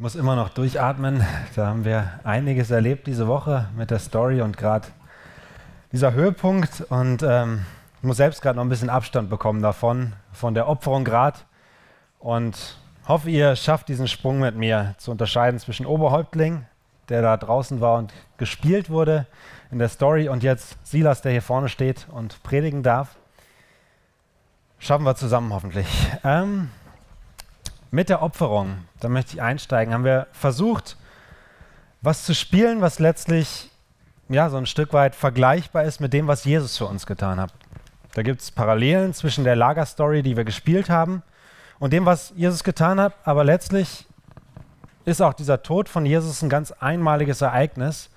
muss immer noch durchatmen. Da haben wir einiges erlebt diese Woche mit der Story und gerade dieser Höhepunkt. Und ähm, ich muss selbst gerade noch ein bisschen Abstand bekommen davon, von der Opferung gerade. Und hoffe, ihr schafft diesen Sprung mit mir zu unterscheiden zwischen Oberhäuptling, der da draußen war und gespielt wurde in der Story, und jetzt Silas, der hier vorne steht und predigen darf. Schaffen wir zusammen hoffentlich. Ähm, mit der Opferung, da möchte ich einsteigen, haben wir versucht, was zu spielen, was letztlich ja, so ein Stück weit vergleichbar ist mit dem, was Jesus für uns getan hat. Da gibt es Parallelen zwischen der Lagerstory, die wir gespielt haben, und dem, was Jesus getan hat, aber letztlich ist auch dieser Tod von Jesus ein ganz einmaliges Ereignis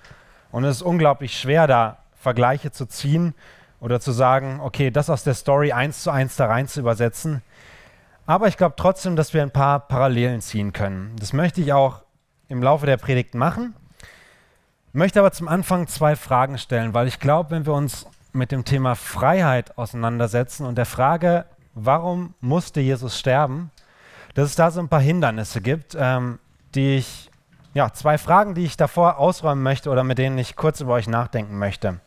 und es ist unglaublich schwer, da Vergleiche zu ziehen oder zu sagen, okay, das aus der Story eins zu eins da rein zu übersetzen. Aber ich glaube trotzdem, dass wir ein paar Parallelen ziehen können. Das möchte ich auch im Laufe der Predigt machen. Ich möchte aber zum Anfang zwei Fragen stellen, weil ich glaube, wenn wir uns mit dem Thema Freiheit auseinandersetzen und der Frage, warum musste Jesus sterben, dass es da so ein paar Hindernisse gibt, ähm, die ich, ja, zwei Fragen, die ich davor ausräumen möchte oder mit denen ich kurz über euch nachdenken möchte.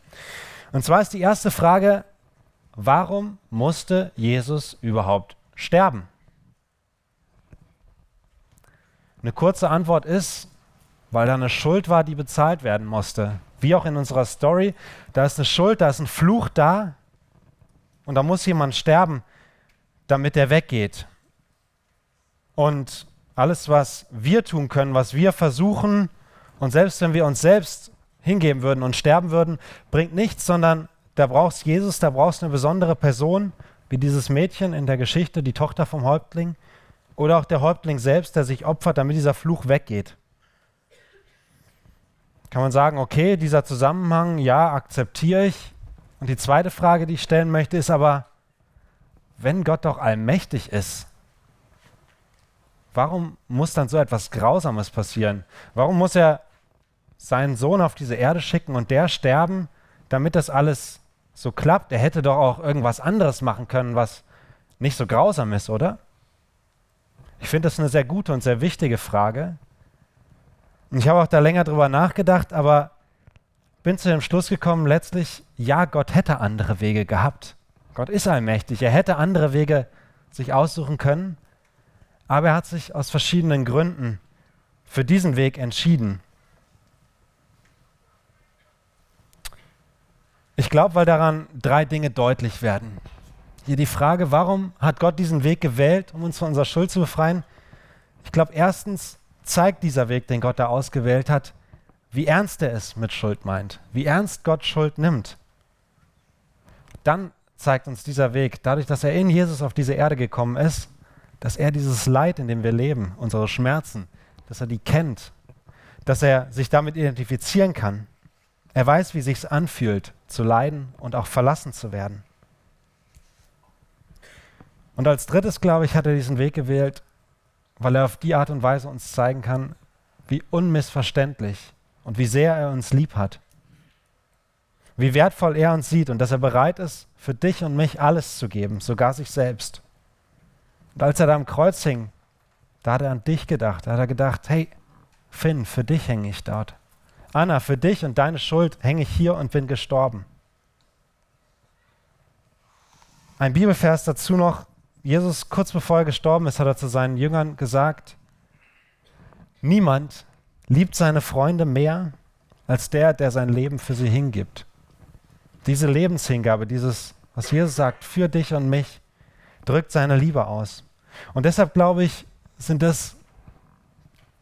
Und zwar ist die erste Frage, warum musste Jesus überhaupt sterben? Eine kurze Antwort ist, weil da eine Schuld war, die bezahlt werden musste. Wie auch in unserer Story, da ist eine Schuld, da ist ein Fluch da und da muss jemand sterben, damit er weggeht. Und alles, was wir tun können, was wir versuchen, und selbst wenn wir uns selbst hingeben würden und sterben würden, bringt nichts, sondern da brauchst Jesus, da brauchst eine besondere Person, wie dieses Mädchen in der Geschichte, die Tochter vom Häuptling, oder auch der Häuptling selbst, der sich opfert, damit dieser Fluch weggeht. Kann man sagen, okay, dieser Zusammenhang, ja, akzeptiere ich. Und die zweite Frage, die ich stellen möchte, ist aber, wenn Gott doch allmächtig ist, warum muss dann so etwas Grausames passieren? Warum muss er seinen Sohn auf diese Erde schicken und der sterben, damit das alles so klappt? Er hätte doch auch irgendwas anderes machen können, was nicht so grausam ist, oder? Ich finde das eine sehr gute und sehr wichtige Frage. Und ich habe auch da länger drüber nachgedacht, aber bin zu dem Schluss gekommen, letztlich, ja, Gott hätte andere Wege gehabt. Gott ist allmächtig. Er hätte andere Wege sich aussuchen können, aber er hat sich aus verschiedenen Gründen für diesen Weg entschieden. Ich glaube, weil daran drei Dinge deutlich werden. Hier die Frage, warum hat Gott diesen Weg gewählt, um uns von unserer Schuld zu befreien? Ich glaube, erstens zeigt dieser Weg, den Gott da ausgewählt hat, wie ernst er es mit Schuld meint, wie ernst Gott Schuld nimmt. Dann zeigt uns dieser Weg, dadurch, dass er in Jesus auf diese Erde gekommen ist, dass er dieses Leid, in dem wir leben, unsere Schmerzen, dass er die kennt, dass er sich damit identifizieren kann. Er weiß, wie sich's anfühlt, zu leiden und auch verlassen zu werden. Und als drittes, glaube ich, hat er diesen Weg gewählt, weil er auf die Art und Weise uns zeigen kann, wie unmissverständlich und wie sehr er uns lieb hat. Wie wertvoll er uns sieht und dass er bereit ist, für dich und mich alles zu geben, sogar sich selbst. Und als er da am Kreuz hing, da hat er an dich gedacht. Da hat er gedacht, hey, Finn, für dich hänge ich dort. Anna, für dich und deine Schuld hänge ich hier und bin gestorben. Ein Bibelvers dazu noch. Jesus, kurz bevor er gestorben ist, hat er zu seinen Jüngern gesagt, niemand liebt seine Freunde mehr als der, der sein Leben für sie hingibt. Diese Lebenshingabe, dieses, was Jesus sagt, für dich und mich, drückt seine Liebe aus. Und deshalb glaube ich, sind das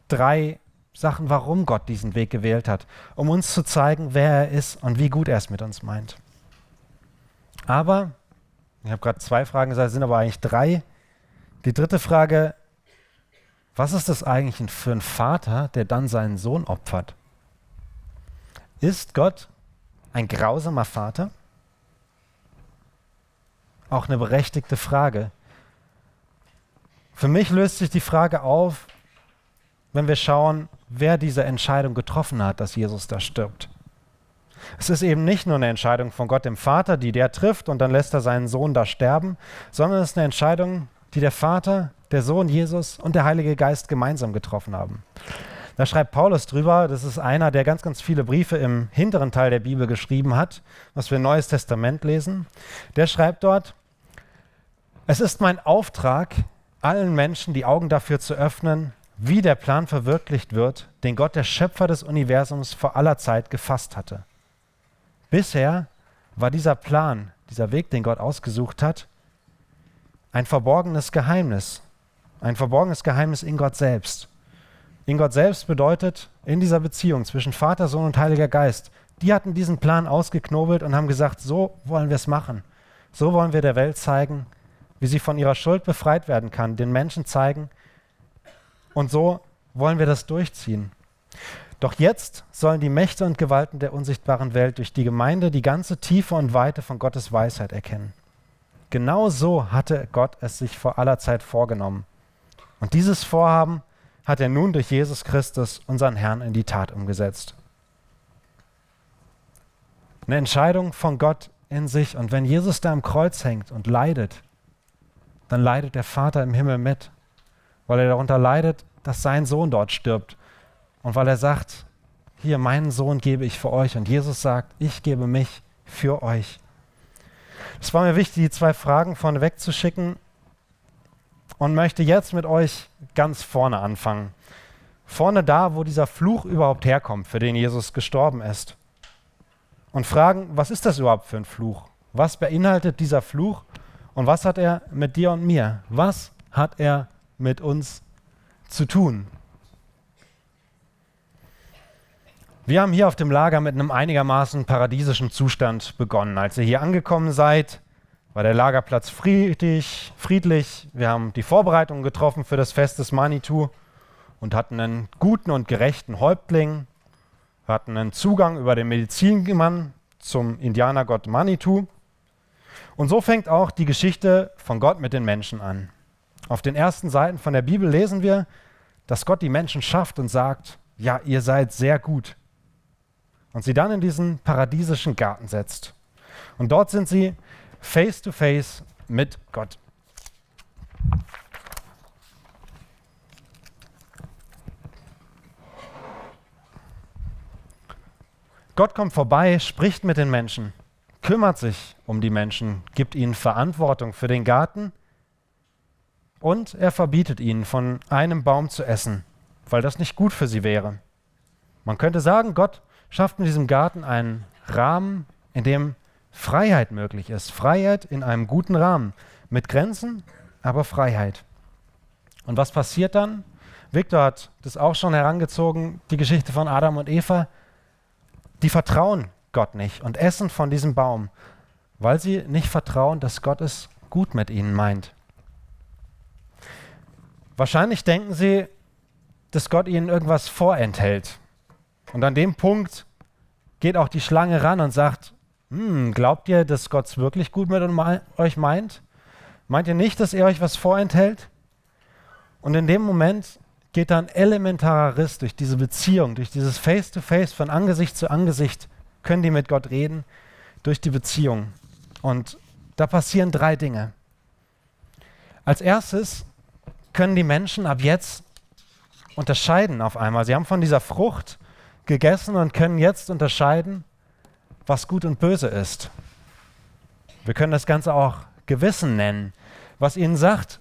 drei Sachen, warum Gott diesen Weg gewählt hat, um uns zu zeigen, wer er ist und wie gut er es mit uns meint. Aber, ich habe gerade zwei Fragen gesagt, es sind aber eigentlich drei. Die dritte Frage, was ist das eigentlich für ein Vater, der dann seinen Sohn opfert? Ist Gott ein grausamer Vater? Auch eine berechtigte Frage. Für mich löst sich die Frage auf, wenn wir schauen, wer diese Entscheidung getroffen hat, dass Jesus da stirbt. Es ist eben nicht nur eine Entscheidung von Gott dem Vater, die der trifft und dann lässt er seinen Sohn da sterben, sondern es ist eine Entscheidung, die der Vater der Sohn Jesus und der Heilige Geist gemeinsam getroffen haben. Da schreibt Paulus drüber, das ist einer, der ganz, ganz viele Briefe im hinteren Teil der Bibel geschrieben hat, was wir im Neues Testament lesen. Der schreibt dort, es ist mein Auftrag, allen Menschen die Augen dafür zu öffnen, wie der Plan verwirklicht wird, den Gott, der Schöpfer des Universums, vor aller Zeit gefasst hatte. Bisher war dieser Plan, dieser Weg, den Gott ausgesucht hat, ein verborgenes Geheimnis, ein verborgenes Geheimnis in Gott selbst. In Gott selbst bedeutet, in dieser Beziehung zwischen Vater, Sohn und Heiliger Geist, die hatten diesen Plan ausgeknobelt und haben gesagt, so wollen wir es machen. So wollen wir der Welt zeigen, wie sie von ihrer Schuld befreit werden kann, den Menschen zeigen. Und so wollen wir das durchziehen. Doch jetzt sollen die Mächte und Gewalten der unsichtbaren Welt durch die Gemeinde die ganze Tiefe und Weite von Gottes Weisheit erkennen. Genau so hatte Gott es sich vor aller Zeit vorgenommen. Und dieses Vorhaben hat er nun durch Jesus Christus, unseren Herrn, in die Tat umgesetzt. Eine Entscheidung von Gott in sich. Und wenn Jesus da am Kreuz hängt und leidet, dann leidet der Vater im Himmel mit, weil er darunter leidet, dass sein Sohn dort stirbt. Und weil er sagt, hier, meinen Sohn gebe ich für euch. Und Jesus sagt, ich gebe mich für euch. Es war mir wichtig, die zwei Fragen vorneweg zu schicken und möchte jetzt mit euch ganz vorne anfangen. Vorne da, wo dieser Fluch überhaupt herkommt, für den Jesus gestorben ist. Und fragen, was ist das überhaupt für ein Fluch? Was beinhaltet dieser Fluch? Und was hat er mit dir und mir? Was hat er mit uns zu tun? Wir haben hier auf dem Lager mit einem einigermaßen paradiesischen Zustand begonnen. Als ihr hier angekommen seid, war der Lagerplatz friedlich, friedlich. Wir haben die Vorbereitungen getroffen für das Fest des Manitou und hatten einen guten und gerechten Häuptling. Wir hatten einen Zugang über den Medizinmann zum Indianergott Manitou. Und so fängt auch die Geschichte von Gott mit den Menschen an. Auf den ersten Seiten von der Bibel lesen wir, dass Gott die Menschen schafft und sagt, ja, ihr seid sehr gut. Und sie dann in diesen paradiesischen Garten setzt. Und dort sind sie face to face mit Gott. Gott kommt vorbei, spricht mit den Menschen, kümmert sich um die Menschen, gibt ihnen Verantwortung für den Garten und er verbietet ihnen, von einem Baum zu essen, weil das nicht gut für sie wäre. Man könnte sagen, Gott schafft in diesem Garten einen Rahmen, in dem Freiheit möglich ist. Freiheit in einem guten Rahmen. Mit Grenzen, aber Freiheit. Und was passiert dann? Victor hat das auch schon herangezogen, die Geschichte von Adam und Eva. Die vertrauen Gott nicht und essen von diesem Baum, weil sie nicht vertrauen, dass Gott es gut mit ihnen meint. Wahrscheinlich denken sie, dass Gott ihnen irgendwas vorenthält. Und an dem Punkt geht auch die Schlange ran und sagt, hm, glaubt ihr, dass Gott es wirklich gut mit euch meint? Meint ihr nicht, dass er euch was vorenthält? Und in dem Moment geht da ein elementarer Riss durch diese Beziehung, durch dieses Face-to-Face, -face, von Angesicht zu Angesicht, können die mit Gott reden, durch die Beziehung. Und da passieren drei Dinge. Als erstes können die Menschen ab jetzt unterscheiden auf einmal. Sie haben von dieser Frucht gegessen und können jetzt unterscheiden, was gut und böse ist. Wir können das Ganze auch Gewissen nennen. Was ihnen sagt,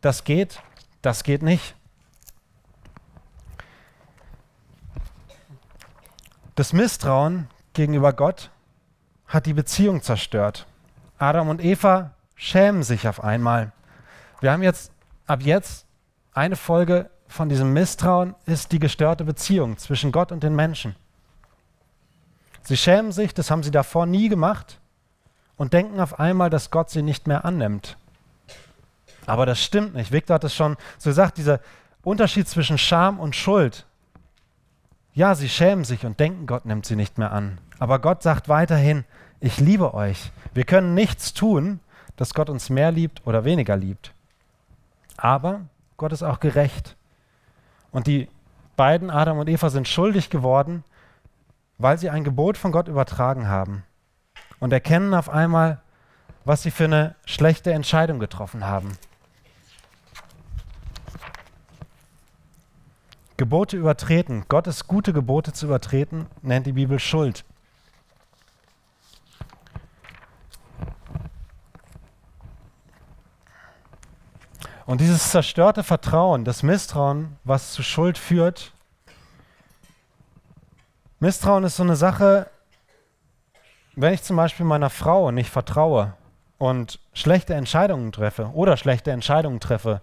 das geht, das geht nicht. Das Misstrauen gegenüber Gott hat die Beziehung zerstört. Adam und Eva schämen sich auf einmal. Wir haben jetzt ab jetzt eine Folge von diesem Misstrauen ist die gestörte Beziehung zwischen Gott und den Menschen. Sie schämen sich, das haben sie davor nie gemacht und denken auf einmal, dass Gott sie nicht mehr annimmt. Aber das stimmt nicht. Victor hat es schon so gesagt, dieser Unterschied zwischen Scham und Schuld. Ja, sie schämen sich und denken, Gott nimmt sie nicht mehr an. Aber Gott sagt weiterhin, ich liebe euch. Wir können nichts tun, dass Gott uns mehr liebt oder weniger liebt. Aber Gott ist auch gerecht. Und die beiden, Adam und Eva, sind schuldig geworden, weil sie ein Gebot von Gott übertragen haben und erkennen auf einmal, was sie für eine schlechte Entscheidung getroffen haben. Gebote übertreten, Gottes gute Gebote zu übertreten, nennt die Bibel Schuld. Und dieses zerstörte Vertrauen, das Misstrauen, was zu Schuld führt, Misstrauen ist so eine Sache, wenn ich zum Beispiel meiner Frau nicht vertraue und schlechte Entscheidungen treffe oder schlechte Entscheidungen treffe,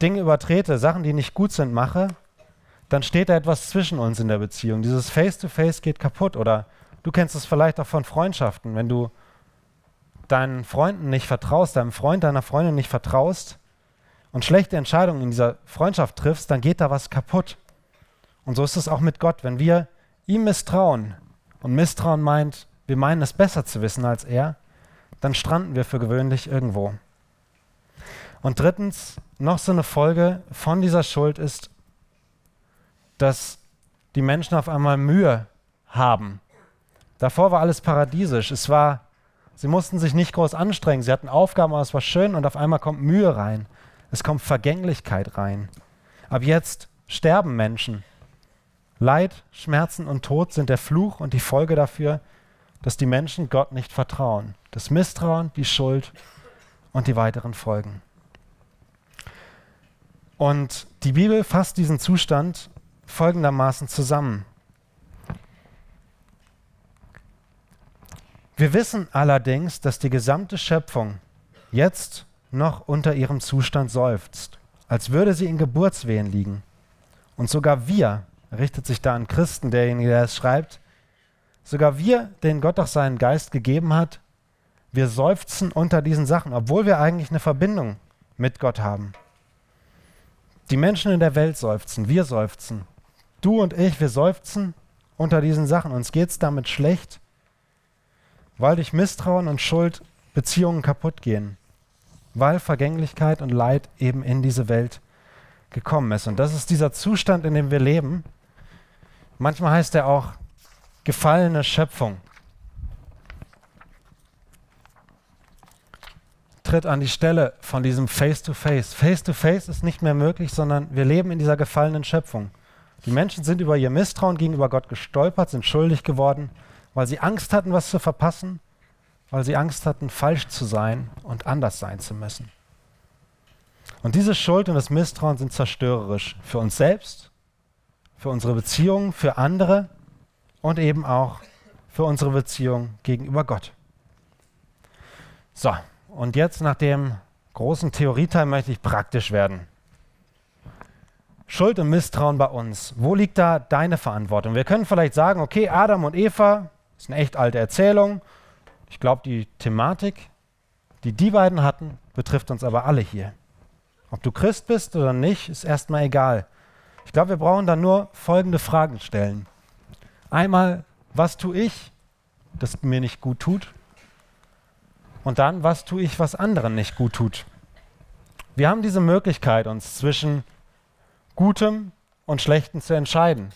Dinge übertrete, Sachen, die nicht gut sind, mache, dann steht da etwas zwischen uns in der Beziehung. Dieses Face-to-Face -face geht kaputt. Oder du kennst es vielleicht auch von Freundschaften. Wenn du deinen Freunden nicht vertraust, deinem Freund, deiner Freundin nicht vertraust und schlechte Entscheidungen in dieser Freundschaft triffst, dann geht da was kaputt. Und so ist es auch mit Gott. Wenn wir ihm misstrauen und Misstrauen meint, wir meinen es besser zu wissen als er, dann stranden wir für gewöhnlich irgendwo. Und drittens, noch so eine Folge von dieser Schuld ist, dass die Menschen auf einmal Mühe haben. Davor war alles paradiesisch. Es war, sie mussten sich nicht groß anstrengen. Sie hatten Aufgaben, aber es war schön und auf einmal kommt Mühe rein. Es kommt Vergänglichkeit rein. Ab jetzt sterben Menschen. Leid, Schmerzen und Tod sind der Fluch und die Folge dafür, dass die Menschen Gott nicht vertrauen. Das Misstrauen, die Schuld und die weiteren Folgen. Und die Bibel fasst diesen Zustand folgendermaßen zusammen. Wir wissen allerdings, dass die gesamte Schöpfung jetzt noch unter ihrem Zustand seufzt, als würde sie in Geburtswehen liegen. Und sogar wir, richtet sich da an Christen, derjenige, der es schreibt, sogar wir, denen Gott doch seinen Geist gegeben hat, wir seufzen unter diesen Sachen, obwohl wir eigentlich eine Verbindung mit Gott haben. Die Menschen in der Welt seufzen, wir seufzen. Du und ich, wir seufzen unter diesen Sachen. Uns geht es damit schlecht, weil durch Misstrauen und Schuld Beziehungen kaputt gehen, weil Vergänglichkeit und Leid eben in diese Welt gekommen ist. Und das ist dieser Zustand, in dem wir leben. Manchmal heißt er auch gefallene Schöpfung. tritt an die Stelle von diesem Face-to-Face. Face-to-Face ist nicht mehr möglich, sondern wir leben in dieser gefallenen Schöpfung. Die Menschen sind über ihr Misstrauen gegenüber Gott gestolpert, sind schuldig geworden, weil sie Angst hatten, was zu verpassen, weil sie Angst hatten, falsch zu sein und anders sein zu müssen. Und diese Schuld und das Misstrauen sind zerstörerisch für uns selbst, für unsere Beziehungen, für andere und eben auch für unsere Beziehung gegenüber Gott. So, und jetzt nach dem großen Theorieteil möchte ich praktisch werden. Schuld und Misstrauen bei uns. Wo liegt da deine Verantwortung? Wir können vielleicht sagen, okay, Adam und Eva, ist eine echt alte Erzählung. Ich glaube, die Thematik, die die beiden hatten, betrifft uns aber alle hier. Ob du Christ bist oder nicht, ist erstmal egal. Ich glaube, wir brauchen dann nur folgende Fragen stellen. Einmal, was tue ich, das mir nicht gut tut? Und dann, was tue ich, was anderen nicht gut tut? Wir haben diese Möglichkeit, uns zwischen Gutem und Schlechtem zu entscheiden.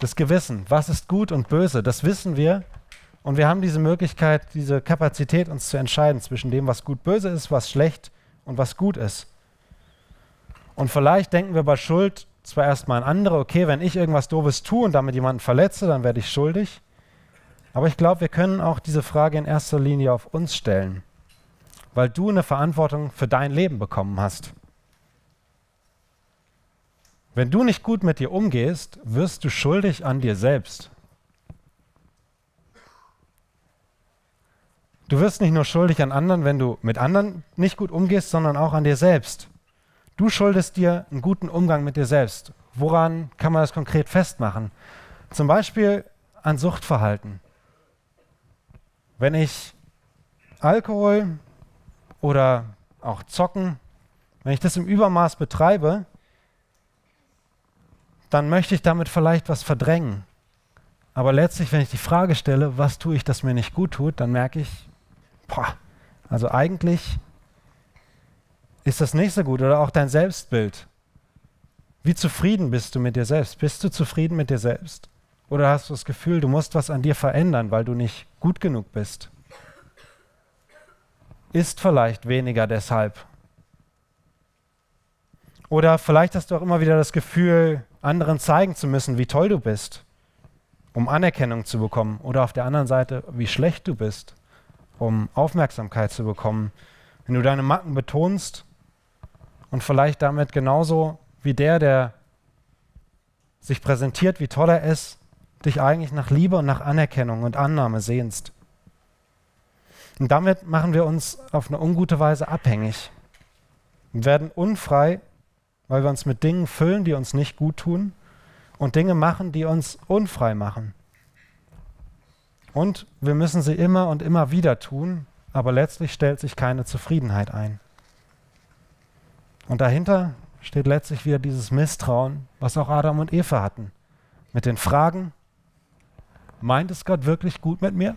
Das Gewissen, was ist gut und böse, das wissen wir. Und wir haben diese Möglichkeit, diese Kapazität, uns zu entscheiden zwischen dem, was gut böse ist, was schlecht und was gut ist. Und vielleicht denken wir bei Schuld zwar erstmal an andere, okay, wenn ich irgendwas Doofes tue und damit jemanden verletze, dann werde ich schuldig. Aber ich glaube, wir können auch diese Frage in erster Linie auf uns stellen, weil du eine Verantwortung für dein Leben bekommen hast. Wenn du nicht gut mit dir umgehst, wirst du schuldig an dir selbst. Du wirst nicht nur schuldig an anderen, wenn du mit anderen nicht gut umgehst, sondern auch an dir selbst. Du schuldest dir einen guten Umgang mit dir selbst. Woran kann man das konkret festmachen? Zum Beispiel an Suchtverhalten. Wenn ich Alkohol oder auch Zocken, wenn ich das im Übermaß betreibe, dann möchte ich damit vielleicht was verdrängen. Aber letztlich, wenn ich die Frage stelle, was tue ich, das mir nicht gut tut, dann merke ich, boah, also eigentlich ist das nicht so gut. Oder auch dein Selbstbild. Wie zufrieden bist du mit dir selbst? Bist du zufrieden mit dir selbst? Oder hast du das Gefühl, du musst was an dir verändern, weil du nicht gut genug bist? Ist vielleicht weniger deshalb. Oder vielleicht hast du auch immer wieder das Gefühl, anderen zeigen zu müssen, wie toll du bist, um Anerkennung zu bekommen. Oder auf der anderen Seite, wie schlecht du bist, um Aufmerksamkeit zu bekommen. Wenn du deine Macken betonst und vielleicht damit genauso wie der, der sich präsentiert, wie toll er ist, dich eigentlich nach Liebe und nach Anerkennung und Annahme sehnst. Und damit machen wir uns auf eine ungute Weise abhängig und werden unfrei, weil wir uns mit Dingen füllen, die uns nicht gut tun und Dinge machen, die uns unfrei machen. Und wir müssen sie immer und immer wieder tun, aber letztlich stellt sich keine Zufriedenheit ein. Und dahinter steht letztlich wieder dieses Misstrauen, was auch Adam und Eva hatten. Mit den Fragen, meint es Gott wirklich gut mit mir?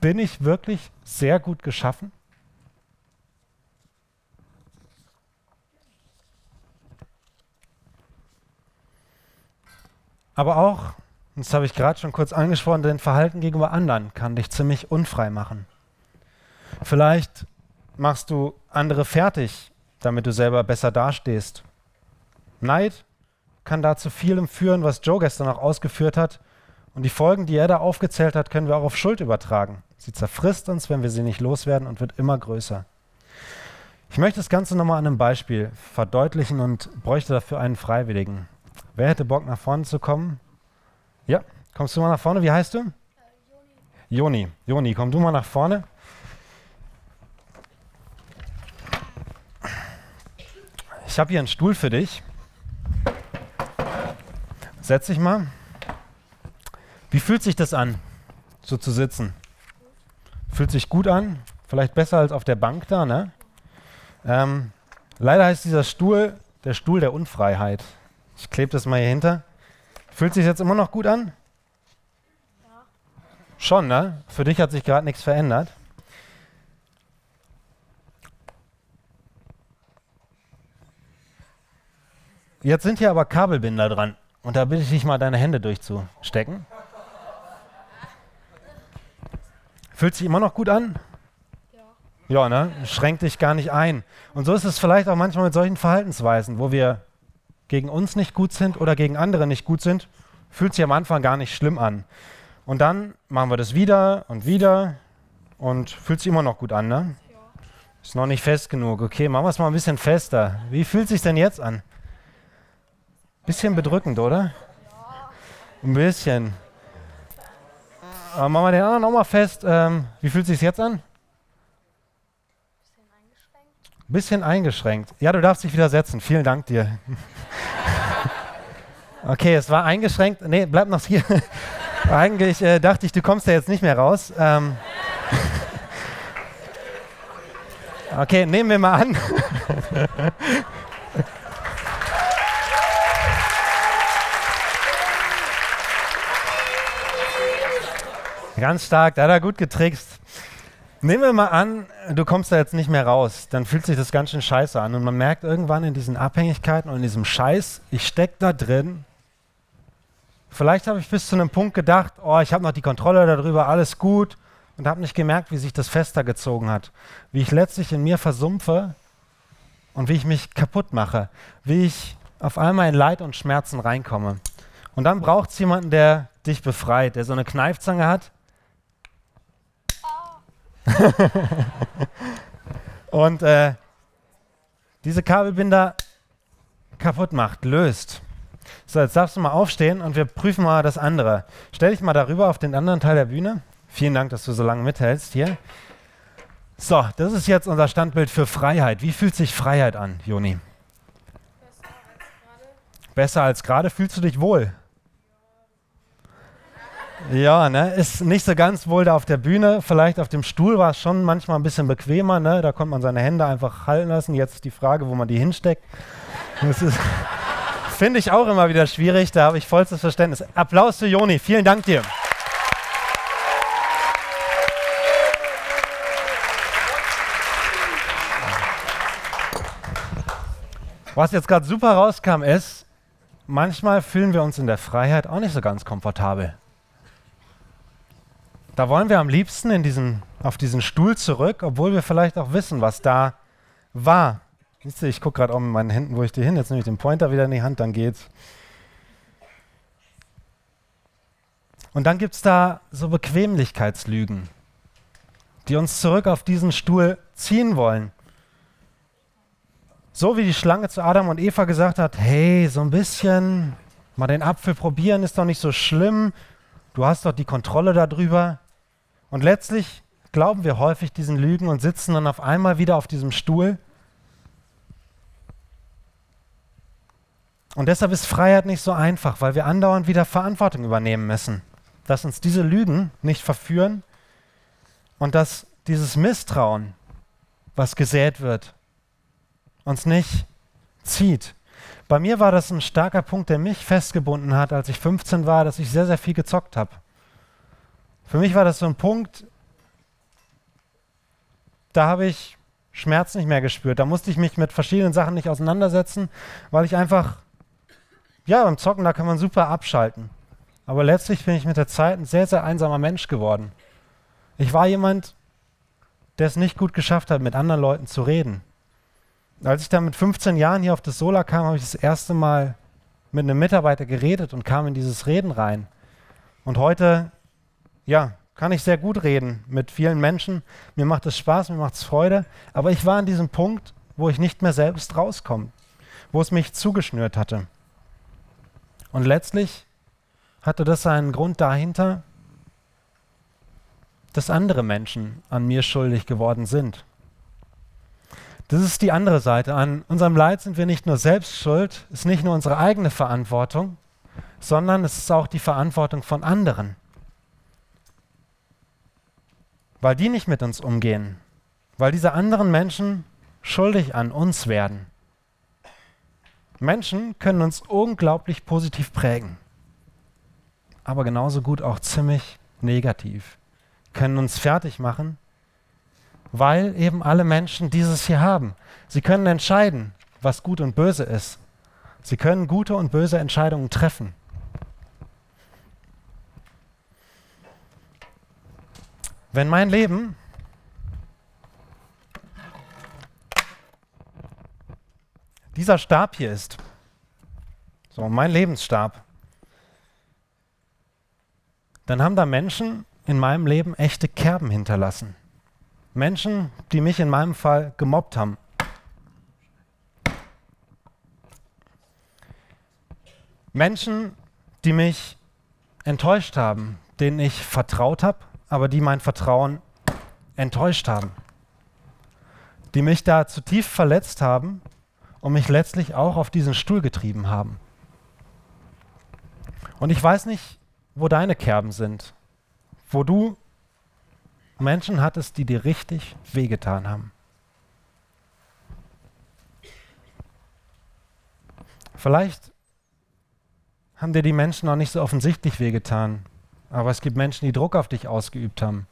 Bin ich wirklich sehr gut geschaffen? Aber auch, das habe ich gerade schon kurz angesprochen, dein Verhalten gegenüber anderen kann dich ziemlich unfrei machen. Vielleicht machst du andere fertig, damit du selber besser dastehst. Neid kann da zu vielem führen, was Joe gestern auch ausgeführt hat. Und die Folgen, die er da aufgezählt hat, können wir auch auf Schuld übertragen. Sie zerfrisst uns, wenn wir sie nicht loswerden und wird immer größer. Ich möchte das Ganze nochmal an einem Beispiel verdeutlichen und bräuchte dafür einen Freiwilligen. Wer hätte Bock, nach vorne zu kommen? Ja, kommst du mal nach vorne? Wie heißt du? Äh, Joni. Joni, Joni, komm du mal nach vorne. Ich habe hier einen Stuhl für dich. Setz dich mal. Wie fühlt sich das an, so zu sitzen? Fühlt sich gut an, vielleicht besser als auf der Bank da, ne? Ähm, leider heißt dieser Stuhl der Stuhl der Unfreiheit. Ich klebe das mal hier hinter. Fühlt sich jetzt immer noch gut an? Ja. Schon, ne? Für dich hat sich gerade nichts verändert. Jetzt sind hier aber Kabelbinder dran. Und da bitte ich dich mal, deine Hände durchzustecken. Fühlt sich immer noch gut an? Ja. Ja, ne? Schränkt dich gar nicht ein. Und so ist es vielleicht auch manchmal mit solchen Verhaltensweisen, wo wir gegen uns nicht gut sind oder gegen andere nicht gut sind. Fühlt sich am Anfang gar nicht schlimm an. Und dann machen wir das wieder und wieder und fühlt sich immer noch gut an, ne? Ist noch nicht fest genug. Okay, machen wir es mal ein bisschen fester. Wie fühlt sich denn jetzt an? Bisschen bedrückend, oder? Ein bisschen. Aber machen wir den anderen nochmal fest. Ähm, wie fühlt sich jetzt an? Bisschen eingeschränkt. Bisschen eingeschränkt. Ja, du darfst dich wieder setzen. Vielen Dank dir. okay, es war eingeschränkt. Nee, bleib noch hier. Eigentlich äh, dachte ich, du kommst ja jetzt nicht mehr raus. Ähm okay, nehmen wir mal an. Ganz stark, da hat er gut getrickst. Nehmen wir mal an, du kommst da jetzt nicht mehr raus, dann fühlt sich das ganz schön scheiße an. Und man merkt irgendwann in diesen Abhängigkeiten und in diesem Scheiß, ich stecke da drin. Vielleicht habe ich bis zu einem Punkt gedacht, oh, ich habe noch die Kontrolle darüber, alles gut. Und habe nicht gemerkt, wie sich das fester gezogen hat, wie ich letztlich in mir versumpfe und wie ich mich kaputt mache, wie ich auf einmal in Leid und Schmerzen reinkomme. Und dann braucht es jemanden, der dich befreit, der so eine Kneifzange hat und äh, diese Kabelbinder kaputt macht, löst. So, jetzt darfst du mal aufstehen und wir prüfen mal das andere. Stell dich mal darüber auf den anderen Teil der Bühne. Vielen Dank, dass du so lange mithältst hier. So, das ist jetzt unser Standbild für Freiheit. Wie fühlt sich Freiheit an, Joni? Besser als gerade. Fühlst du dich wohl? Ja, ne? Ist nicht so ganz wohl da auf der Bühne. Vielleicht auf dem Stuhl war es schon manchmal ein bisschen bequemer, ne? Da konnte man seine Hände einfach halten lassen. Jetzt ist die Frage, wo man die hinsteckt. Das finde ich auch immer wieder schwierig. Da habe ich vollstes Verständnis. Applaus für Joni. Vielen Dank dir. Was jetzt gerade super rauskam, ist, manchmal fühlen wir uns in der Freiheit auch nicht so ganz komfortabel. Da wollen wir am liebsten in diesen, auf diesen Stuhl zurück, obwohl wir vielleicht auch wissen, was da war. Siehst du, ich gucke gerade auch mit meinen Händen, wo ich die hin. Jetzt nehme ich den Pointer wieder in die Hand, dann geht's. Und dann gibt es da so Bequemlichkeitslügen, die uns zurück auf diesen Stuhl ziehen wollen. So wie die Schlange zu Adam und Eva gesagt hat, hey, so ein bisschen mal den Apfel probieren ist doch nicht so schlimm, du hast doch die Kontrolle darüber. Und letztlich glauben wir häufig diesen Lügen und sitzen dann auf einmal wieder auf diesem Stuhl. Und deshalb ist Freiheit nicht so einfach, weil wir andauernd wieder Verantwortung übernehmen müssen. Dass uns diese Lügen nicht verführen und dass dieses Misstrauen, was gesät wird, uns nicht zieht. Bei mir war das ein starker Punkt, der mich festgebunden hat, als ich 15 war, dass ich sehr, sehr viel gezockt habe. Für mich war das so ein Punkt, da habe ich Schmerz nicht mehr gespürt. Da musste ich mich mit verschiedenen Sachen nicht auseinandersetzen, weil ich einfach, ja, beim Zocken, da kann man super abschalten. Aber letztlich bin ich mit der Zeit ein sehr, sehr einsamer Mensch geworden. Ich war jemand, der es nicht gut geschafft hat, mit anderen Leuten zu reden. Als ich dann mit 15 Jahren hier auf das Solar kam, habe ich das erste Mal mit einem Mitarbeiter geredet und kam in dieses Reden rein. Und heute, ja, kann ich sehr gut reden mit vielen Menschen. Mir macht es Spaß, mir macht es Freude. Aber ich war an diesem Punkt, wo ich nicht mehr selbst rauskomme, wo es mich zugeschnürt hatte. Und letztlich hatte das einen Grund dahinter, dass andere Menschen an mir schuldig geworden sind. Das ist die andere Seite. An unserem Leid sind wir nicht nur selbst schuld, es ist nicht nur unsere eigene Verantwortung, sondern es ist auch die Verantwortung von anderen. Weil die nicht mit uns umgehen, weil diese anderen Menschen schuldig an uns werden. Menschen können uns unglaublich positiv prägen, aber genauso gut auch ziemlich negativ, können uns fertig machen weil eben alle Menschen dieses hier haben. Sie können entscheiden, was gut und böse ist. Sie können gute und böse Entscheidungen treffen. Wenn mein Leben dieser Stab hier ist, so mein Lebensstab, dann haben da Menschen in meinem Leben echte Kerben hinterlassen. Menschen, die mich in meinem Fall gemobbt haben. Menschen, die mich enttäuscht haben, denen ich vertraut habe, aber die mein Vertrauen enttäuscht haben. Die mich da zutiefst verletzt haben und mich letztlich auch auf diesen Stuhl getrieben haben. Und ich weiß nicht, wo deine Kerben sind, wo du Menschen hattest, die dir richtig wehgetan haben. Vielleicht haben dir die Menschen noch nicht so offensichtlich wehgetan, aber es gibt Menschen, die Druck auf dich ausgeübt haben.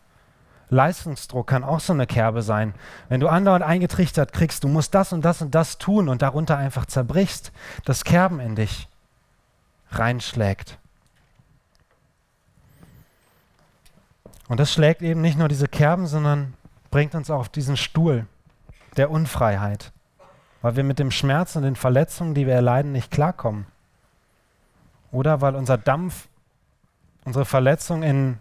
Leistungsdruck kann auch so eine Kerbe sein. Wenn du andauernd eingetrichtert kriegst, du musst das und das und das tun und darunter einfach zerbrichst, das Kerben in dich reinschlägt. Und das schlägt eben nicht nur diese Kerben, sondern bringt uns auch auf diesen Stuhl der Unfreiheit, weil wir mit dem Schmerz und den Verletzungen, die wir erleiden, nicht klarkommen. Oder weil unser Dampf, unsere Verletzung in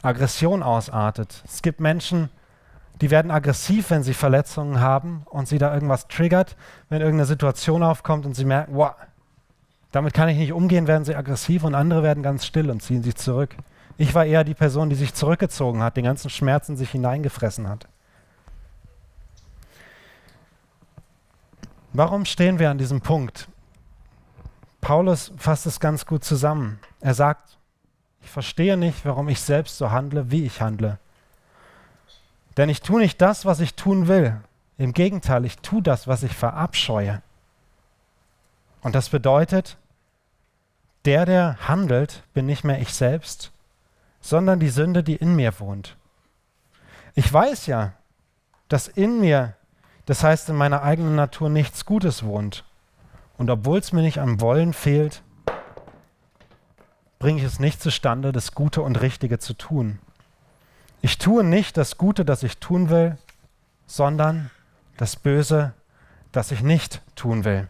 Aggression ausartet. Es gibt Menschen, die werden aggressiv, wenn sie Verletzungen haben und sie da irgendwas triggert, wenn irgendeine Situation aufkommt und sie merken, wow, damit kann ich nicht umgehen, werden sie aggressiv und andere werden ganz still und ziehen sich zurück. Ich war eher die Person, die sich zurückgezogen hat, den ganzen Schmerzen sich hineingefressen hat. Warum stehen wir an diesem Punkt? Paulus fasst es ganz gut zusammen. Er sagt, ich verstehe nicht, warum ich selbst so handle, wie ich handle. Denn ich tue nicht das, was ich tun will. Im Gegenteil, ich tue das, was ich verabscheue. Und das bedeutet, der, der handelt, bin nicht mehr ich selbst, sondern die Sünde, die in mir wohnt. Ich weiß ja, dass in mir, das heißt in meiner eigenen Natur, nichts Gutes wohnt. Und obwohl es mir nicht am Wollen fehlt, bringe ich es nicht zustande, das Gute und Richtige zu tun. Ich tue nicht das Gute, das ich tun will, sondern das Böse, das ich nicht tun will.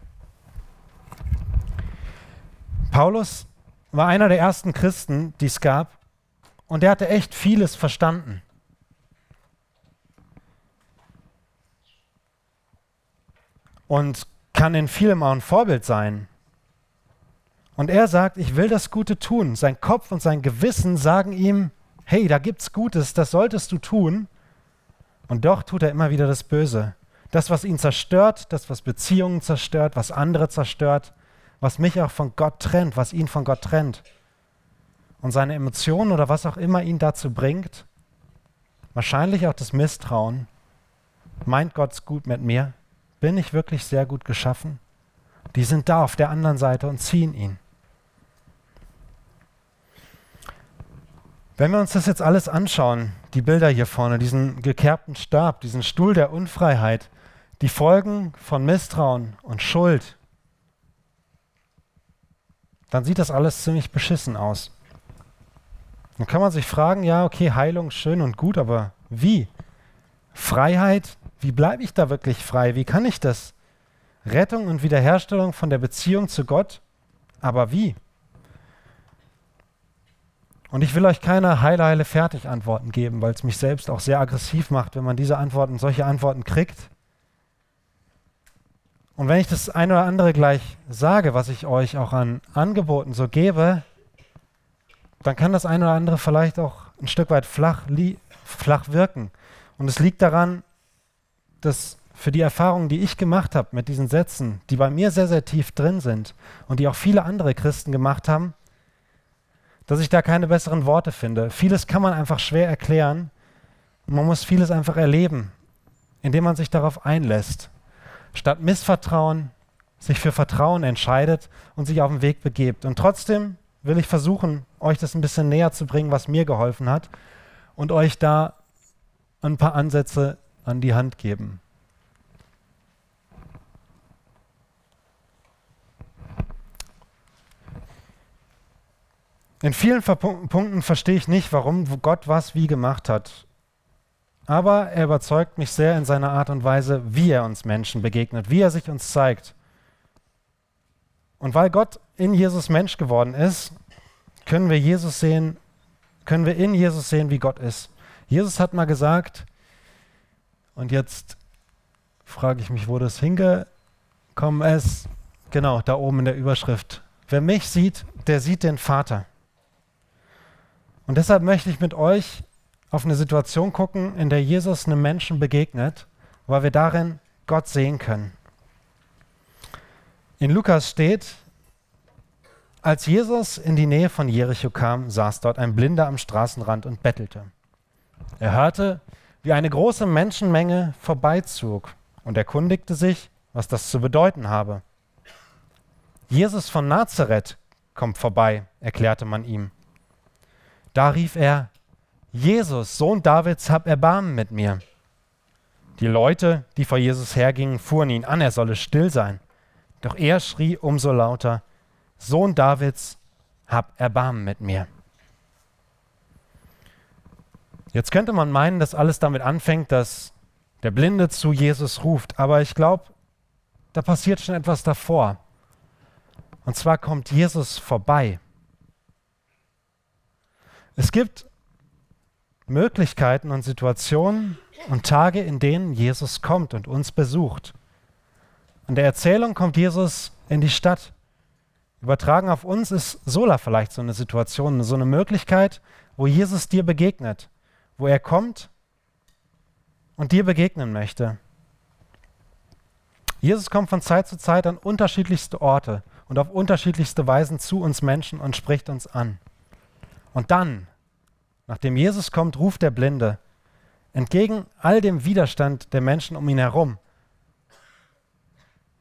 Paulus war einer der ersten Christen, die es gab, und er hatte echt vieles verstanden. Und kann in vielem auch ein Vorbild sein. Und er sagt, ich will das Gute tun. Sein Kopf und sein Gewissen sagen ihm, hey, da gibt's Gutes, das solltest du tun. Und doch tut er immer wieder das Böse. Das, was ihn zerstört, das, was Beziehungen zerstört, was andere zerstört, was mich auch von Gott trennt, was ihn von Gott trennt. Und seine Emotionen oder was auch immer ihn dazu bringt, wahrscheinlich auch das Misstrauen, meint Gott's gut mit mir? Bin ich wirklich sehr gut geschaffen? Die sind da auf der anderen Seite und ziehen ihn. Wenn wir uns das jetzt alles anschauen, die Bilder hier vorne, diesen gekerbten Stab, diesen Stuhl der Unfreiheit, die Folgen von Misstrauen und Schuld, dann sieht das alles ziemlich beschissen aus. Dann kann man sich fragen, ja, okay, Heilung schön und gut, aber wie? Freiheit, wie bleibe ich da wirklich frei? Wie kann ich das? Rettung und Wiederherstellung von der Beziehung zu Gott, aber wie? Und ich will euch keine heile, heile, fertig Antworten geben, weil es mich selbst auch sehr aggressiv macht, wenn man diese Antworten, solche Antworten kriegt. Und wenn ich das eine oder andere gleich sage, was ich euch auch an Angeboten so gebe, dann kann das eine oder andere vielleicht auch ein Stück weit flach, flach wirken. Und es liegt daran, dass für die Erfahrungen, die ich gemacht habe mit diesen Sätzen, die bei mir sehr, sehr tief drin sind und die auch viele andere Christen gemacht haben, dass ich da keine besseren Worte finde. Vieles kann man einfach schwer erklären. Man muss vieles einfach erleben, indem man sich darauf einlässt. Statt Missvertrauen sich für Vertrauen entscheidet und sich auf den Weg begebt. Und trotzdem will ich versuchen, euch das ein bisschen näher zu bringen, was mir geholfen hat und euch da ein paar Ansätze an die Hand geben. In vielen Punkten verstehe ich nicht, warum Gott was wie gemacht hat. Aber er überzeugt mich sehr in seiner Art und Weise, wie er uns Menschen begegnet, wie er sich uns zeigt. Und weil Gott in Jesus Mensch geworden ist, können wir Jesus sehen, können wir in Jesus sehen, wie Gott ist. Jesus hat mal gesagt, und jetzt frage ich mich, wo das hingekommen ist. Genau, da oben in der Überschrift. Wer mich sieht, der sieht den Vater. Und deshalb möchte ich mit euch auf eine Situation gucken, in der Jesus einem Menschen begegnet, weil wir darin Gott sehen können. In Lukas steht, als Jesus in die Nähe von Jericho kam, saß dort ein Blinder am Straßenrand und bettelte. Er hörte, wie eine große Menschenmenge vorbeizog und erkundigte sich, was das zu bedeuten habe. Jesus von Nazareth kommt vorbei, erklärte man ihm. Da rief er, Jesus, Sohn Davids, hab Erbarmen mit mir. Die Leute, die vor Jesus hergingen, fuhren ihn an, er solle still sein. Doch er schrie umso lauter, Sohn Davids, hab Erbarmen mit mir. Jetzt könnte man meinen, dass alles damit anfängt, dass der Blinde zu Jesus ruft, aber ich glaube, da passiert schon etwas davor. Und zwar kommt Jesus vorbei. Es gibt Möglichkeiten und Situationen und Tage, in denen Jesus kommt und uns besucht. In der Erzählung kommt Jesus in die Stadt. Übertragen auf uns ist Sola vielleicht so eine Situation, so eine Möglichkeit, wo Jesus dir begegnet wo er kommt und dir begegnen möchte. Jesus kommt von Zeit zu Zeit an unterschiedlichste Orte und auf unterschiedlichste Weisen zu uns Menschen und spricht uns an. Und dann, nachdem Jesus kommt, ruft der Blinde, entgegen all dem Widerstand der Menschen um ihn herum.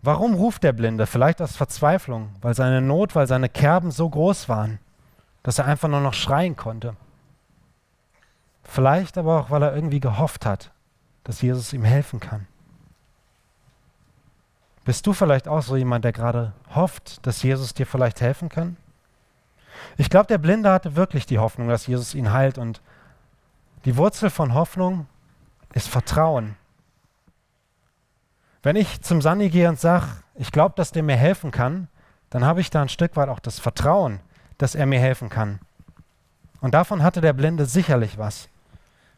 Warum ruft der Blinde? Vielleicht aus Verzweiflung, weil seine Not, weil seine Kerben so groß waren, dass er einfach nur noch schreien konnte. Vielleicht aber auch, weil er irgendwie gehofft hat, dass Jesus ihm helfen kann. Bist du vielleicht auch so jemand, der gerade hofft, dass Jesus dir vielleicht helfen kann? Ich glaube, der Blinde hatte wirklich die Hoffnung, dass Jesus ihn heilt. Und die Wurzel von Hoffnung ist Vertrauen. Wenn ich zum Sani gehe und sage, ich glaube, dass der mir helfen kann, dann habe ich da ein Stück weit auch das Vertrauen, dass er mir helfen kann. Und davon hatte der Blinde sicherlich was.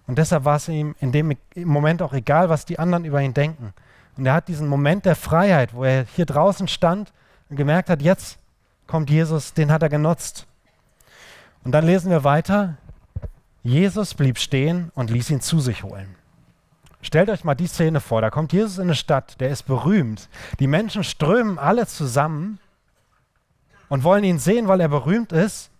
Und deshalb war es ihm in dem Moment auch egal, was die anderen über ihn denken. Und er hat diesen Moment der Freiheit, wo er hier draußen stand und gemerkt hat, jetzt kommt Jesus, den hat er genutzt. Und dann lesen wir weiter, Jesus blieb stehen und ließ ihn zu sich holen. Stellt euch mal die Szene vor, da kommt Jesus in eine Stadt, der ist berühmt. Die Menschen strömen alle zusammen und wollen ihn sehen, weil er berühmt ist.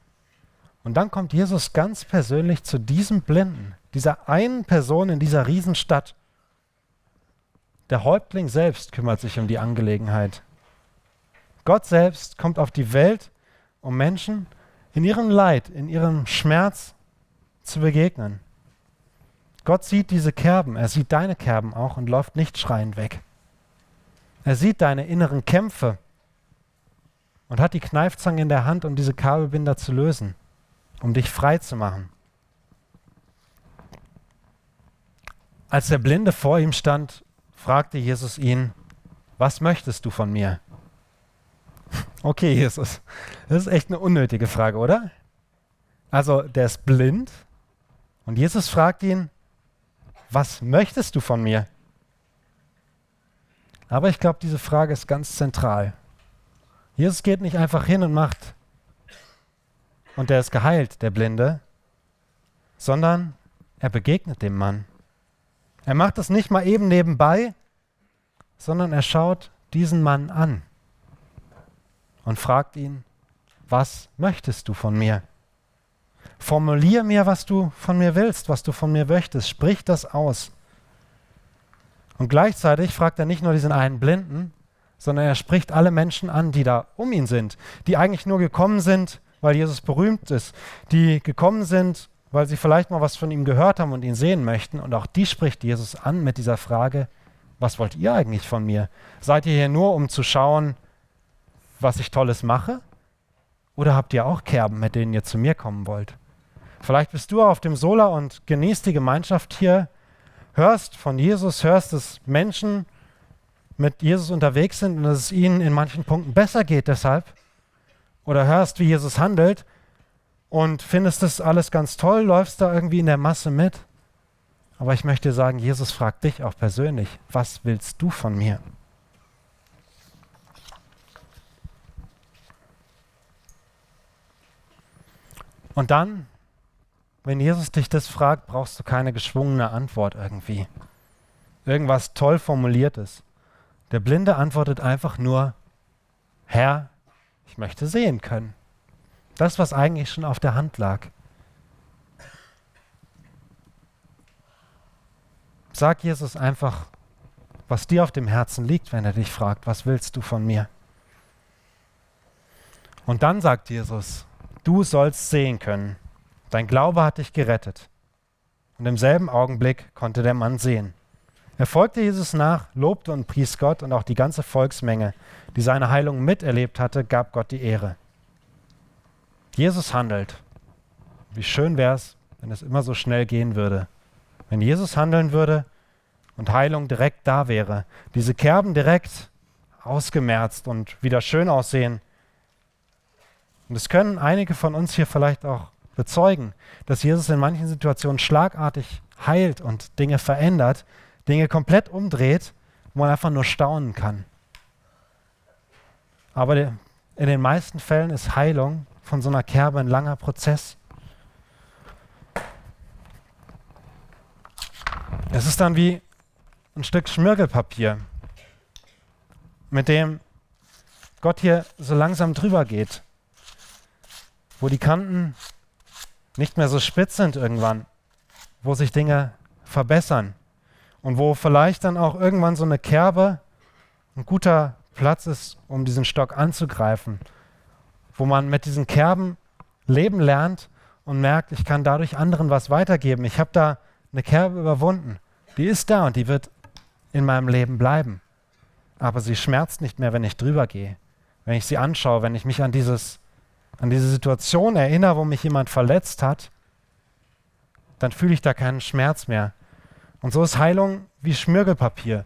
Und dann kommt Jesus ganz persönlich zu diesem Blinden, dieser einen Person in dieser Riesenstadt. Der Häuptling selbst kümmert sich um die Angelegenheit. Gott selbst kommt auf die Welt, um Menschen in ihrem Leid, in ihrem Schmerz zu begegnen. Gott sieht diese Kerben, er sieht deine Kerben auch und läuft nicht schreiend weg. Er sieht deine inneren Kämpfe und hat die Kneifzange in der Hand, um diese Kabelbinder zu lösen, um dich frei zu machen. Als der Blinde vor ihm stand, fragte Jesus ihn, was möchtest du von mir? Okay, Jesus, das ist echt eine unnötige Frage, oder? Also, der ist blind und Jesus fragt ihn, was möchtest du von mir? Aber ich glaube, diese Frage ist ganz zentral. Jesus geht nicht einfach hin und macht, und der ist geheilt, der Blinde, sondern er begegnet dem Mann. Er macht es nicht mal eben nebenbei, sondern er schaut diesen Mann an und fragt ihn, was möchtest du von mir? Formulier mir, was du von mir willst, was du von mir möchtest. Sprich das aus. Und gleichzeitig fragt er nicht nur diesen einen Blinden, sondern er spricht alle Menschen an, die da um ihn sind, die eigentlich nur gekommen sind, weil Jesus berühmt ist, die gekommen sind, weil sie vielleicht mal was von ihm gehört haben und ihn sehen möchten. Und auch die spricht Jesus an mit dieser Frage, was wollt ihr eigentlich von mir? Seid ihr hier nur, um zu schauen, was ich Tolles mache? Oder habt ihr auch Kerben, mit denen ihr zu mir kommen wollt? Vielleicht bist du auf dem Sola und genießt die Gemeinschaft hier, hörst von Jesus, hörst, dass Menschen mit Jesus unterwegs sind und dass es ihnen in manchen Punkten besser geht deshalb. Oder hörst, wie Jesus handelt und findest das alles ganz toll, läufst da irgendwie in der Masse mit. Aber ich möchte sagen, Jesus fragt dich auch persönlich, was willst du von mir? Und dann, wenn Jesus dich das fragt, brauchst du keine geschwungene Antwort irgendwie. Irgendwas toll formuliertes. Der Blinde antwortet einfach nur, Herr, ich möchte sehen können. Das, was eigentlich schon auf der Hand lag. Sag Jesus einfach, was dir auf dem Herzen liegt, wenn er dich fragt, was willst du von mir? Und dann sagt Jesus, du sollst sehen können. Dein Glaube hat dich gerettet. Und im selben Augenblick konnte der Mann sehen. Er folgte Jesus nach, lobte und pries Gott und auch die ganze Volksmenge, die seine Heilung miterlebt hatte, gab Gott die Ehre. Jesus handelt. Wie schön wäre es, wenn es immer so schnell gehen würde. Wenn Jesus handeln würde und Heilung direkt da wäre, diese Kerben direkt ausgemerzt und wieder schön aussehen, und das können einige von uns hier vielleicht auch bezeugen, dass Jesus in manchen Situationen schlagartig heilt und Dinge verändert, Dinge komplett umdreht, wo man einfach nur staunen kann. Aber in den meisten Fällen ist Heilung von so einer Kerbe ein langer Prozess. Es ist dann wie ein Stück Schmirgelpapier, mit dem Gott hier so langsam drüber geht wo die Kanten nicht mehr so spitz sind irgendwann, wo sich Dinge verbessern und wo vielleicht dann auch irgendwann so eine Kerbe ein guter Platz ist, um diesen Stock anzugreifen, wo man mit diesen Kerben leben lernt und merkt, ich kann dadurch anderen was weitergeben. Ich habe da eine Kerbe überwunden. Die ist da und die wird in meinem Leben bleiben. Aber sie schmerzt nicht mehr, wenn ich drüber gehe. Wenn ich sie anschaue, wenn ich mich an dieses an diese Situation erinnere, wo mich jemand verletzt hat, dann fühle ich da keinen Schmerz mehr. Und so ist Heilung wie Schmirgelpapier.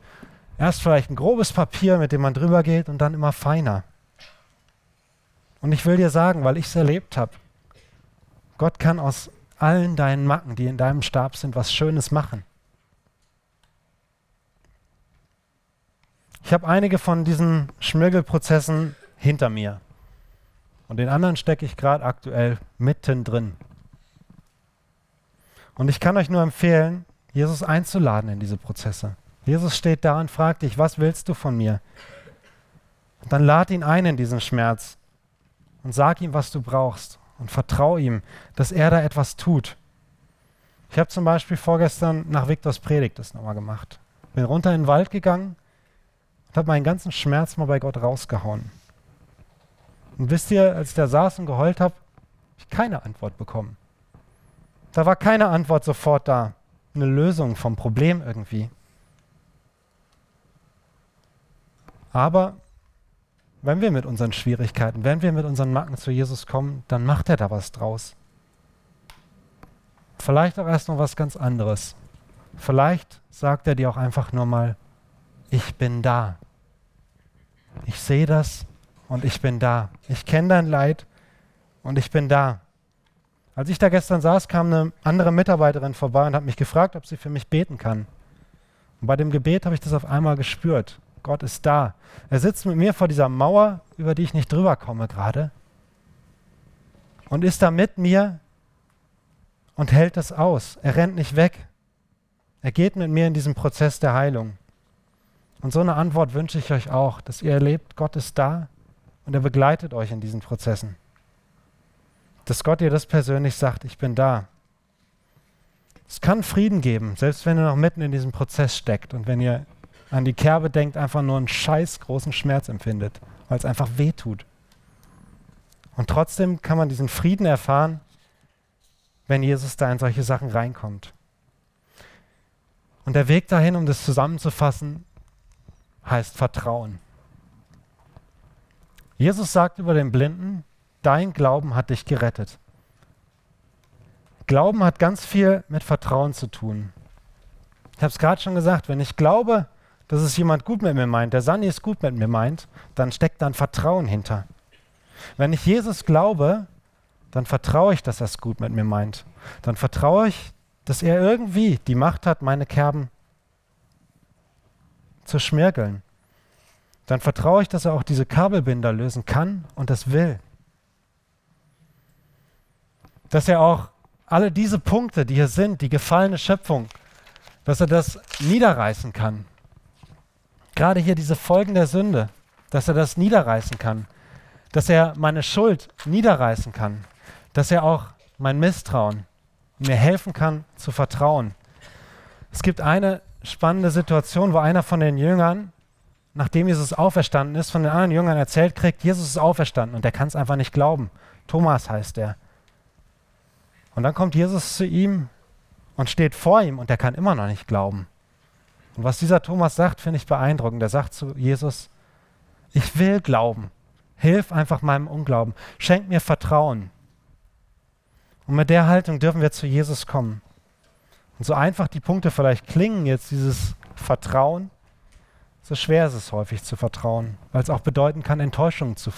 Erst vielleicht ein grobes Papier, mit dem man drüber geht und dann immer feiner. Und ich will dir sagen, weil ich es erlebt habe, Gott kann aus allen deinen Macken, die in deinem Stab sind, was Schönes machen. Ich habe einige von diesen Schmirgelprozessen hinter mir. Und den anderen stecke ich gerade aktuell mittendrin. Und ich kann euch nur empfehlen, Jesus einzuladen in diese Prozesse. Jesus steht da und fragt dich, was willst du von mir? Und dann lad ihn ein in diesen Schmerz und sag ihm, was du brauchst und vertrau ihm, dass er da etwas tut. Ich habe zum Beispiel vorgestern nach Viktors Predigt das nochmal gemacht. Bin runter in den Wald gegangen und habe meinen ganzen Schmerz mal bei Gott rausgehauen. Und wisst ihr, als ich da saß und geheult habe, habe ich keine Antwort bekommen. Da war keine Antwort sofort da. Eine Lösung vom Problem irgendwie. Aber wenn wir mit unseren Schwierigkeiten, wenn wir mit unseren Macken zu Jesus kommen, dann macht er da was draus. Vielleicht auch erst noch was ganz anderes. Vielleicht sagt er dir auch einfach nur mal, ich bin da. Ich sehe das und ich bin da. Ich kenne dein Leid und ich bin da. Als ich da gestern saß, kam eine andere Mitarbeiterin vorbei und hat mich gefragt, ob sie für mich beten kann. Und bei dem Gebet habe ich das auf einmal gespürt. Gott ist da. Er sitzt mit mir vor dieser Mauer, über die ich nicht drüber komme gerade. Und ist da mit mir und hält das aus. Er rennt nicht weg. Er geht mit mir in diesen Prozess der Heilung. Und so eine Antwort wünsche ich euch auch, dass ihr erlebt, Gott ist da und er begleitet euch in diesen Prozessen. Dass Gott dir das persönlich sagt, ich bin da. Es kann Frieden geben, selbst wenn ihr noch mitten in diesem Prozess steckt und wenn ihr an die Kerbe denkt, einfach nur einen scheiß großen Schmerz empfindet, weil es einfach weh tut. Und trotzdem kann man diesen Frieden erfahren, wenn Jesus da in solche Sachen reinkommt. Und der Weg dahin, um das zusammenzufassen, heißt Vertrauen. Jesus sagt über den Blinden, dein Glauben hat dich gerettet. Glauben hat ganz viel mit Vertrauen zu tun. Ich habe es gerade schon gesagt, wenn ich glaube, dass es jemand gut mit mir meint, der Sani es gut mit mir meint, dann steckt da ein Vertrauen hinter. Wenn ich Jesus glaube, dann vertraue ich, dass er es gut mit mir meint. Dann vertraue ich, dass er irgendwie die Macht hat, meine Kerben zu schmirgeln dann vertraue ich, dass er auch diese Kabelbinder lösen kann und das will. Dass er auch alle diese Punkte, die hier sind, die gefallene Schöpfung, dass er das niederreißen kann. Gerade hier diese Folgen der Sünde, dass er das niederreißen kann. Dass er meine Schuld niederreißen kann. Dass er auch mein Misstrauen mir helfen kann zu vertrauen. Es gibt eine spannende Situation, wo einer von den Jüngern nachdem Jesus auferstanden ist, von den anderen Jüngern erzählt kriegt, Jesus ist auferstanden und der kann es einfach nicht glauben. Thomas heißt er. Und dann kommt Jesus zu ihm und steht vor ihm und er kann immer noch nicht glauben. Und was dieser Thomas sagt, finde ich beeindruckend. Er sagt zu Jesus, ich will glauben. Hilf einfach meinem Unglauben. Schenk mir Vertrauen. Und mit der Haltung dürfen wir zu Jesus kommen. Und so einfach die Punkte vielleicht klingen, jetzt dieses Vertrauen, so schwer ist es häufig zu vertrauen, weil es auch bedeuten kann, Enttäuschungen zu,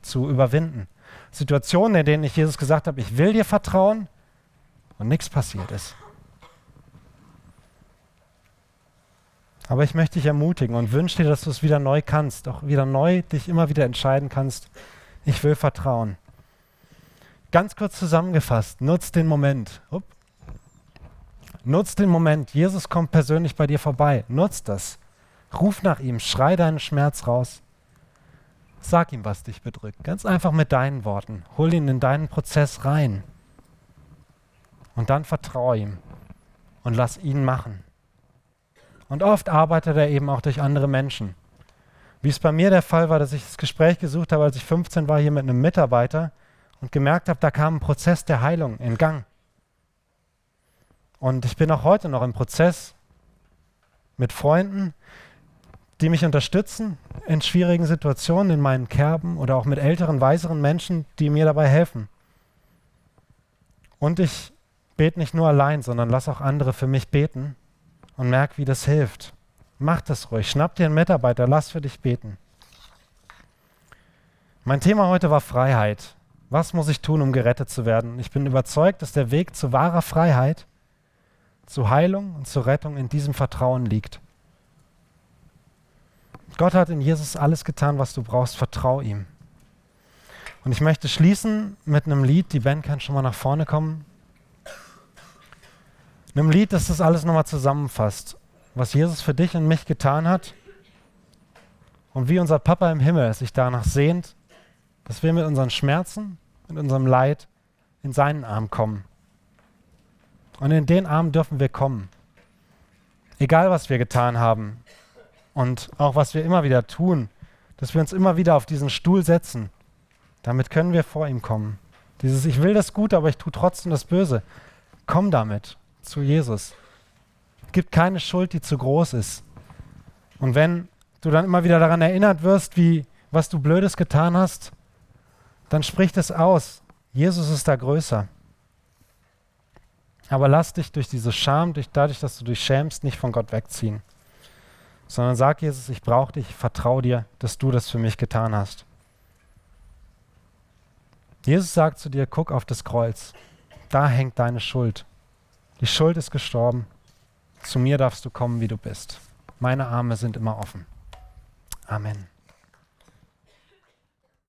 zu überwinden. Situationen, in denen ich Jesus gesagt habe, ich will dir vertrauen und nichts passiert ist. Aber ich möchte dich ermutigen und wünsche dir, dass du es wieder neu kannst, auch wieder neu dich immer wieder entscheiden kannst, ich will vertrauen. Ganz kurz zusammengefasst, nutz den Moment. Upp. Nutz den Moment. Jesus kommt persönlich bei dir vorbei. Nutz das. Ruf nach ihm, schrei deinen Schmerz raus. Sag ihm, was dich bedrückt. Ganz einfach mit deinen Worten. Hol ihn in deinen Prozess rein. Und dann vertraue ihm und lass ihn machen. Und oft arbeitet er eben auch durch andere Menschen. Wie es bei mir der Fall war, dass ich das Gespräch gesucht habe, als ich 15 war, hier mit einem Mitarbeiter und gemerkt habe, da kam ein Prozess der Heilung in Gang. Und ich bin auch heute noch im Prozess mit Freunden, die mich unterstützen in schwierigen Situationen, in meinen Kerben oder auch mit älteren, weiseren Menschen, die mir dabei helfen. Und ich bete nicht nur allein, sondern lass auch andere für mich beten und merke, wie das hilft. Mach das ruhig. Schnapp dir einen Mitarbeiter, lass für dich beten. Mein Thema heute war Freiheit. Was muss ich tun, um gerettet zu werden? Ich bin überzeugt, dass der Weg zu wahrer Freiheit, zu Heilung und zur Rettung in diesem Vertrauen liegt. Gott hat in Jesus alles getan, was du brauchst. Vertrau ihm. Und ich möchte schließen mit einem Lied. Die Band kann schon mal nach vorne kommen. Einem Lied, das das alles nochmal zusammenfasst. Was Jesus für dich und mich getan hat. Und wie unser Papa im Himmel sich danach sehnt, dass wir mit unseren Schmerzen, mit unserem Leid in seinen Arm kommen. Und in den Arm dürfen wir kommen. Egal, was wir getan haben und auch was wir immer wieder tun, dass wir uns immer wieder auf diesen Stuhl setzen. Damit können wir vor ihm kommen. Dieses Ich will das Gute, aber ich tue trotzdem das Böse. Komm damit zu Jesus. Es gibt keine Schuld, die zu groß ist. Und wenn du dann immer wieder daran erinnert wirst, wie was du Blödes getan hast, dann sprich es aus. Jesus ist da größer. Aber lass dich durch diese Scham, durch, dadurch, dass du dich schämst, nicht von Gott wegziehen. Sondern sag Jesus, ich brauche dich, vertraue dir, dass du das für mich getan hast. Jesus sagt zu dir, guck auf das Kreuz. Da hängt deine Schuld. Die Schuld ist gestorben. Zu mir darfst du kommen, wie du bist. Meine Arme sind immer offen. Amen.